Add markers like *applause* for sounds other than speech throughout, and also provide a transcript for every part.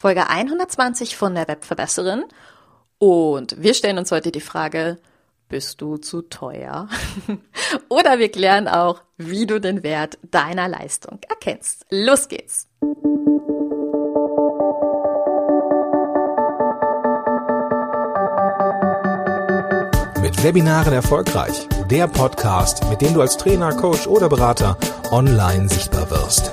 Folge 120 von der Webverbesserin. Und wir stellen uns heute die Frage, bist du zu teuer? *laughs* Oder wir klären auch, wie du den Wert deiner Leistung erkennst. Los geht's! Mit Webinaren erfolgreich. Der Podcast, mit dem du als Trainer, Coach oder Berater online sichtbar wirst.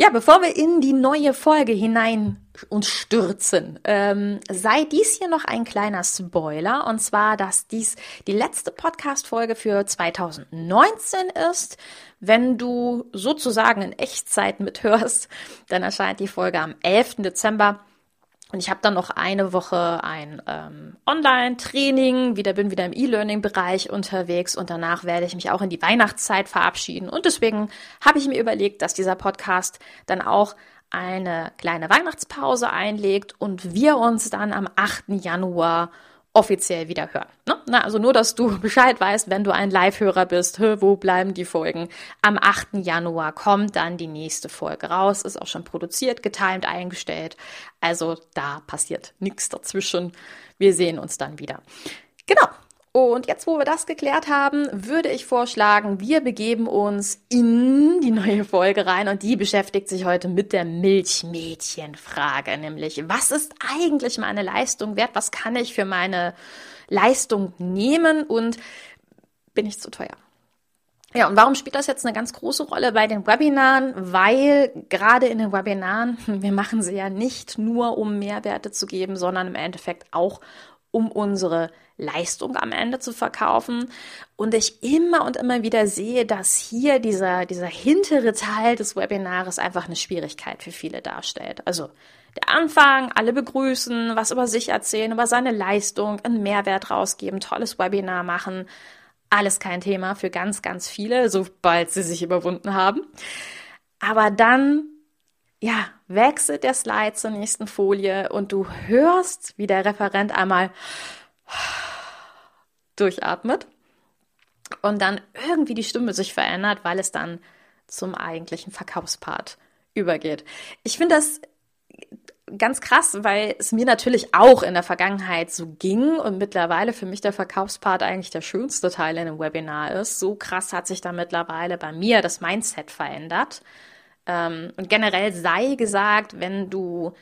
Ja, bevor wir in die neue Folge hinein uns stürzen, ähm, sei dies hier noch ein kleiner Spoiler, und zwar, dass dies die letzte Podcast-Folge für 2019 ist. Wenn du sozusagen in Echtzeit mithörst, dann erscheint die Folge am 11. Dezember. Und ich habe dann noch eine Woche ein ähm, Online-Training, wieder bin wieder im E-Learning-Bereich unterwegs und danach werde ich mich auch in die Weihnachtszeit verabschieden. Und deswegen habe ich mir überlegt, dass dieser Podcast dann auch eine kleine Weihnachtspause einlegt und wir uns dann am 8. Januar offiziell wieder hören. Ne? Na, also nur, dass du *laughs* Bescheid weißt, wenn du ein Live-Hörer bist, wo bleiben die Folgen? Am 8. Januar kommt dann die nächste Folge raus, ist auch schon produziert, getimed eingestellt. Also da passiert nichts dazwischen. Wir sehen uns dann wieder. Genau. Und jetzt, wo wir das geklärt haben, würde ich vorschlagen, wir begeben uns in die neue Folge rein und die beschäftigt sich heute mit der Milchmädchenfrage, nämlich was ist eigentlich meine Leistung wert? Was kann ich für meine Leistung nehmen und bin ich zu teuer? Ja, und warum spielt das jetzt eine ganz große Rolle bei den Webinaren? Weil gerade in den Webinaren, *laughs* wir machen sie ja nicht nur, um Mehrwerte zu geben, sondern im Endeffekt auch, um unsere Leistung am Ende zu verkaufen. Und ich immer und immer wieder sehe, dass hier dieser, dieser hintere Teil des Webinars einfach eine Schwierigkeit für viele darstellt. Also der Anfang, alle begrüßen, was über sich erzählen, über seine Leistung, einen Mehrwert rausgeben, tolles Webinar machen. Alles kein Thema für ganz, ganz viele, sobald sie sich überwunden haben. Aber dann ja, wechselt der Slide zur nächsten Folie und du hörst, wie der Referent einmal durchatmet und dann irgendwie die Stimme sich verändert, weil es dann zum eigentlichen Verkaufspart übergeht. Ich finde das ganz krass, weil es mir natürlich auch in der Vergangenheit so ging und mittlerweile für mich der Verkaufspart eigentlich der schönste Teil in einem Webinar ist. So krass hat sich da mittlerweile bei mir das Mindset verändert. Ähm, und generell sei gesagt, wenn du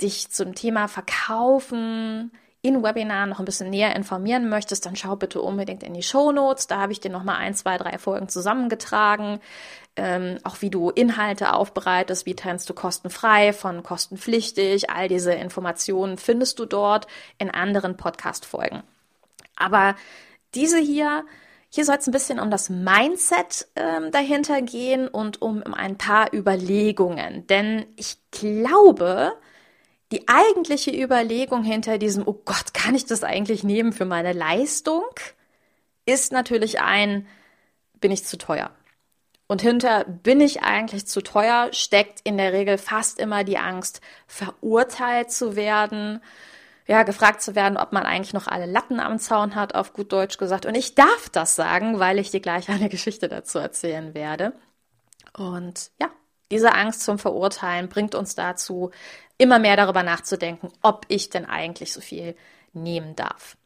dich zum Thema Verkaufen in Webinaren noch ein bisschen näher informieren möchtest, dann schau bitte unbedingt in die Show Notes. Da habe ich dir noch mal ein, zwei, drei Folgen zusammengetragen. Ähm, auch wie du Inhalte aufbereitest, wie trennst du kostenfrei von kostenpflichtig. All diese Informationen findest du dort in anderen Podcast-Folgen. Aber diese hier hier soll es ein bisschen um das Mindset ähm, dahinter gehen und um ein paar Überlegungen. Denn ich glaube, die eigentliche Überlegung hinter diesem, oh Gott, kann ich das eigentlich nehmen für meine Leistung, ist natürlich ein, bin ich zu teuer. Und hinter bin ich eigentlich zu teuer steckt in der Regel fast immer die Angst, verurteilt zu werden, ja, gefragt zu werden, ob man eigentlich noch alle Latten am Zaun hat, auf gut Deutsch gesagt. Und ich darf das sagen, weil ich dir gleich eine *laughs* Geschichte dazu erzählen werde. Und ja, diese Angst zum Verurteilen bringt uns dazu, immer mehr darüber nachzudenken, ob ich denn eigentlich so viel nehmen darf.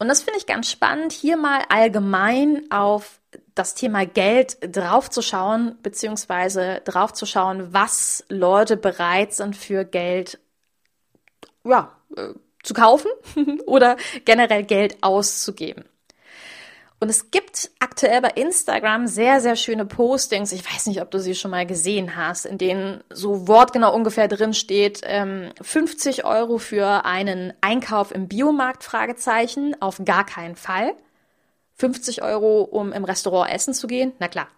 Und das finde ich ganz spannend, hier mal allgemein auf das Thema Geld draufzuschauen, beziehungsweise draufzuschauen, was Leute bereit sind für Geld, ja, äh, zu kaufen *laughs* oder generell Geld auszugeben. Und es gibt aktuell bei Instagram sehr, sehr schöne Postings. Ich weiß nicht, ob du sie schon mal gesehen hast, in denen so wortgenau ungefähr drin steht, ähm, 50 Euro für einen Einkauf im Biomarkt, Fragezeichen, auf gar keinen Fall. 50 Euro, um im Restaurant essen zu gehen, na klar,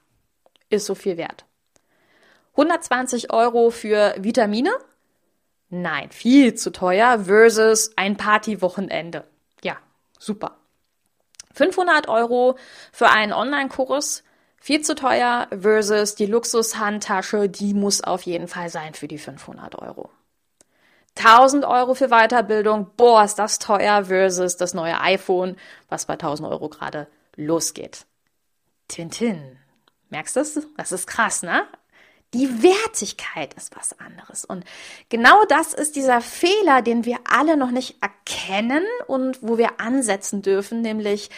ist so viel wert. 120 Euro für Vitamine, Nein, viel zu teuer versus ein Partywochenende. Ja, super. 500 Euro für einen Online-Kurs, viel zu teuer versus die Luxushandtasche, die muss auf jeden Fall sein für die 500 Euro. 1000 Euro für Weiterbildung, boah, ist das teuer versus das neue iPhone, was bei 1000 Euro gerade losgeht. Tintin. Merkst du das? Das ist krass, ne? Die Wertigkeit ist was anderes. Und genau das ist dieser Fehler, den wir alle noch nicht erkennen und wo wir ansetzen dürfen, nämlich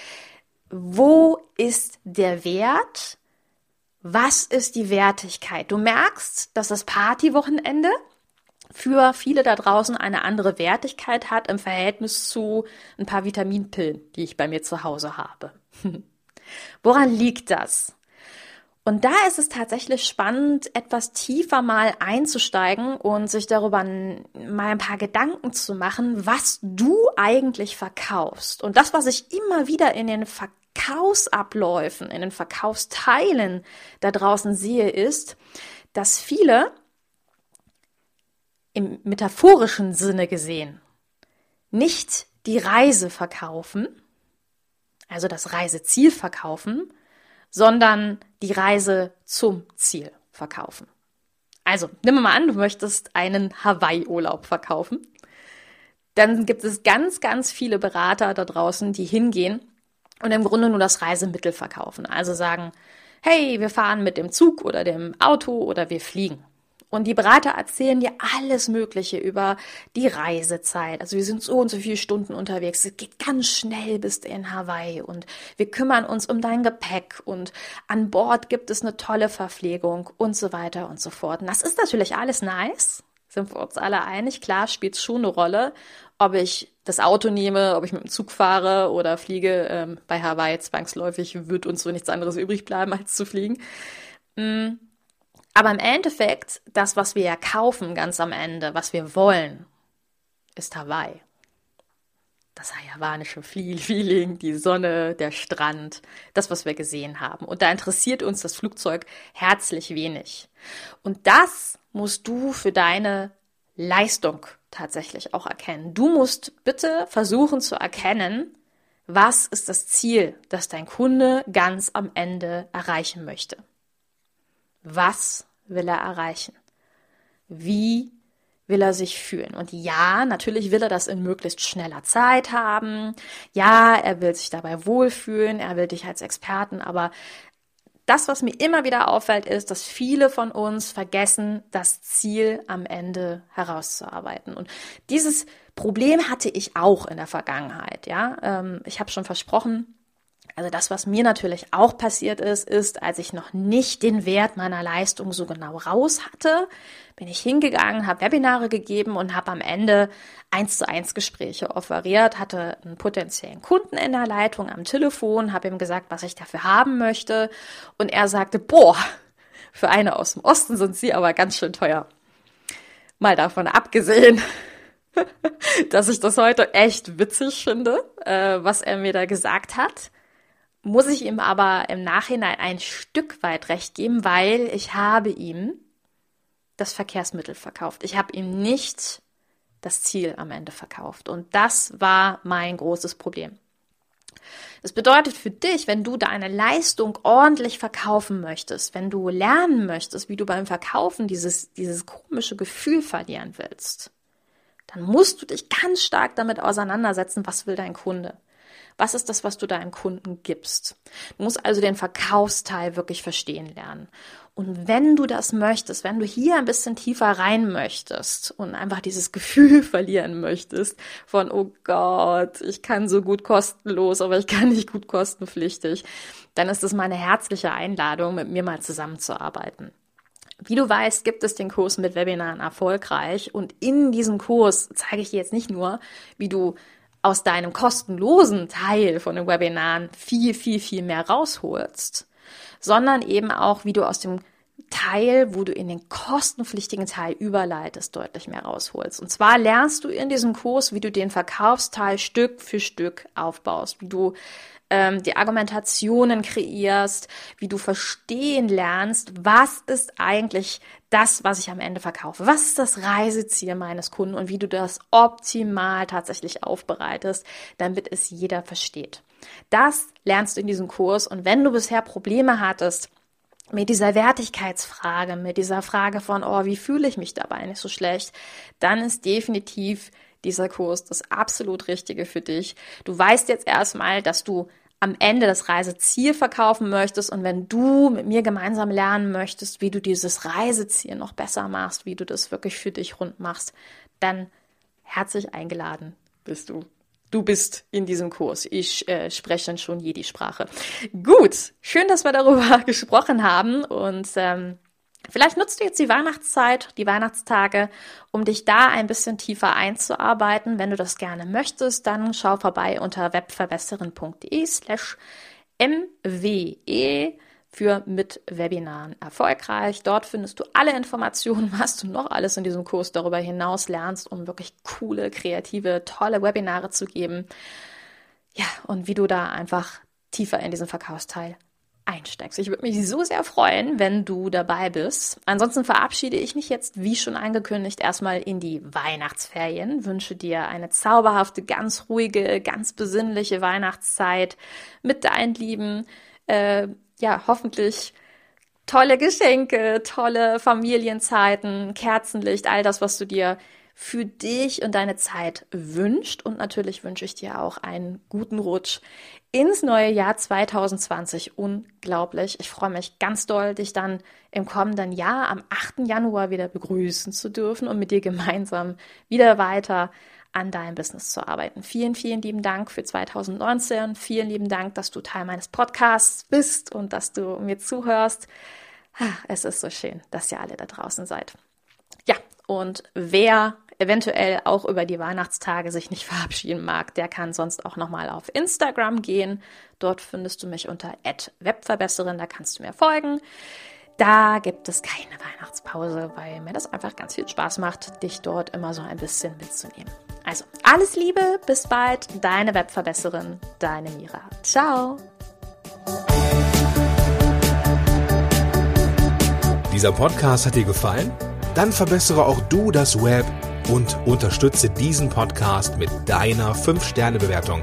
wo ist der Wert? Was ist die Wertigkeit? Du merkst, dass das Partywochenende für viele da draußen eine andere Wertigkeit hat im Verhältnis zu ein paar Vitaminpillen, die ich bei mir zu Hause habe. *laughs* Woran liegt das? Und da ist es tatsächlich spannend, etwas tiefer mal einzusteigen und sich darüber mal ein paar Gedanken zu machen, was du eigentlich verkaufst. Und das, was ich immer wieder in den Verkaufsabläufen, in den Verkaufsteilen da draußen sehe, ist, dass viele im metaphorischen Sinne gesehen nicht die Reise verkaufen, also das Reiseziel verkaufen, sondern die Reise zum Ziel verkaufen. Also, nimm mal an, du möchtest einen Hawaii-Urlaub verkaufen. Dann gibt es ganz, ganz viele Berater da draußen, die hingehen und im Grunde nur das Reisemittel verkaufen. Also sagen, hey, wir fahren mit dem Zug oder dem Auto oder wir fliegen. Und die Berater erzählen dir alles Mögliche über die Reisezeit. Also wir sind so und so viele Stunden unterwegs. Es geht ganz schnell bis in Hawaii und wir kümmern uns um dein Gepäck und an Bord gibt es eine tolle Verpflegung und so weiter und so fort. Und das ist natürlich alles nice. Sind wir uns alle einig? Klar, spielt schon eine Rolle, ob ich das Auto nehme, ob ich mit dem Zug fahre oder fliege. Ähm, bei Hawaii zwangsläufig wird uns so nichts anderes übrig bleiben, als zu fliegen. Mm. Aber im Endeffekt, das, was wir ja kaufen ganz am Ende, was wir wollen, ist Hawaii. Das hawaiianische Feeling, die Sonne, der Strand, das, was wir gesehen haben. Und da interessiert uns das Flugzeug herzlich wenig. Und das musst du für deine Leistung tatsächlich auch erkennen. Du musst bitte versuchen zu erkennen, was ist das Ziel, das dein Kunde ganz am Ende erreichen möchte. Was will er erreichen? Wie will er sich fühlen? Und ja, natürlich will er das in möglichst schneller Zeit haben. Ja, er will sich dabei wohlfühlen. Er will dich als Experten. Aber das, was mir immer wieder auffällt, ist, dass viele von uns vergessen, das Ziel am Ende herauszuarbeiten. Und dieses Problem hatte ich auch in der Vergangenheit. Ja, ähm, ich habe schon versprochen, also das, was mir natürlich auch passiert ist, ist, als ich noch nicht den Wert meiner Leistung so genau raus hatte, bin ich hingegangen, habe Webinare gegeben und habe am Ende eins zu eins Gespräche offeriert, hatte einen potenziellen Kunden in der Leitung am Telefon, habe ihm gesagt, was ich dafür haben möchte und er sagte, boah, für eine aus dem Osten sind sie aber ganz schön teuer. Mal davon abgesehen, *laughs* dass ich das heute echt witzig finde, äh, was er mir da gesagt hat muss ich ihm aber im Nachhinein ein Stück weit recht geben, weil ich habe ihm das Verkehrsmittel verkauft. Ich habe ihm nicht das Ziel am Ende verkauft. Und das war mein großes Problem. Das bedeutet für dich, wenn du deine Leistung ordentlich verkaufen möchtest, wenn du lernen möchtest, wie du beim Verkaufen dieses, dieses komische Gefühl verlieren willst, dann musst du dich ganz stark damit auseinandersetzen, was will dein Kunde. Was ist das, was du deinem Kunden gibst? Du musst also den Verkaufsteil wirklich verstehen lernen. Und wenn du das möchtest, wenn du hier ein bisschen tiefer rein möchtest und einfach dieses *laughs* Gefühl verlieren möchtest von, oh Gott, ich kann so gut kostenlos, aber ich kann nicht gut kostenpflichtig, dann ist es meine herzliche Einladung, mit mir mal zusammenzuarbeiten. Wie du weißt, gibt es den Kurs mit Webinaren erfolgreich und in diesem Kurs zeige ich dir jetzt nicht nur, wie du aus deinem kostenlosen Teil von den Webinaren viel, viel, viel mehr rausholst, sondern eben auch, wie du aus dem Teil, wo du in den kostenpflichtigen Teil überleitest, deutlich mehr rausholst. Und zwar lernst du in diesem Kurs, wie du den Verkaufsteil Stück für Stück aufbaust, wie du ähm, die Argumentationen kreierst, wie du verstehen lernst, was ist eigentlich das, was ich am Ende verkaufe, was ist das Reiseziel meines Kunden und wie du das optimal tatsächlich aufbereitest, damit es jeder versteht. Das lernst du in diesem Kurs und wenn du bisher Probleme hattest, mit dieser Wertigkeitsfrage, mit dieser Frage von, oh, wie fühle ich mich dabei nicht so schlecht, dann ist definitiv dieser Kurs das absolut Richtige für dich. Du weißt jetzt erstmal, dass du am Ende das Reiseziel verkaufen möchtest und wenn du mit mir gemeinsam lernen möchtest, wie du dieses Reiseziel noch besser machst, wie du das wirklich für dich rund machst, dann herzlich eingeladen bist du du bist in diesem Kurs. Ich äh, spreche dann schon jede Sprache. Gut, schön, dass wir darüber *laughs* gesprochen haben und ähm, Vielleicht nutzt du jetzt die Weihnachtszeit, die Weihnachtstage, um dich da ein bisschen tiefer einzuarbeiten. Wenn du das gerne möchtest, dann schau vorbei unter webverbesserin.de slash mwe für mit Webinaren erfolgreich. Dort findest du alle Informationen, *laughs* was du noch alles in diesem Kurs darüber hinaus lernst, um wirklich coole, kreative, tolle Webinare zu geben. Ja, und wie du da einfach tiefer in diesen Verkaufsteil einsteigst. Ich würde mich so sehr freuen, wenn du dabei bist. Ansonsten verabschiede ich mich jetzt, wie schon angekündigt, erstmal in die Weihnachtsferien. Wünsche dir eine zauberhafte, ganz ruhige, ganz besinnliche Weihnachtszeit mit deinen Lieben. Äh, ja, hoffentlich tolle Geschenke, tolle Familienzeiten, Kerzenlicht, all das, was du dir für dich und deine Zeit wünscht. Und natürlich wünsche ich dir auch einen guten Rutsch ins neue Jahr 2020. Unglaublich. Ich freue mich ganz doll, dich dann im kommenden Jahr am 8. Januar wieder begrüßen zu dürfen und mit dir gemeinsam wieder weiter an deinem Business zu arbeiten. Vielen, vielen lieben Dank für 2019. Vielen lieben Dank, dass du Teil meines Podcasts bist und dass du mir zuhörst. Es ist so schön, dass ihr alle da draußen seid. Ja, und wer eventuell auch über die Weihnachtstage sich nicht *laughs* verabschieden mag, der kann sonst auch nochmal auf Instagram gehen. Dort findest du mich unter @webverbesserin, da kannst du mir folgen. Da gibt es keine Weihnachtspause, weil mir das einfach ganz viel Spaß macht, dich dort immer so ein bisschen mitzunehmen. Also, alles Liebe, bis bald, deine Webverbesserin, deine Mira. Ciao! Dieser Podcast hat dir gefallen? Dann verbessere auch du das Web und unterstütze diesen Podcast mit deiner 5-Sterne-Bewertung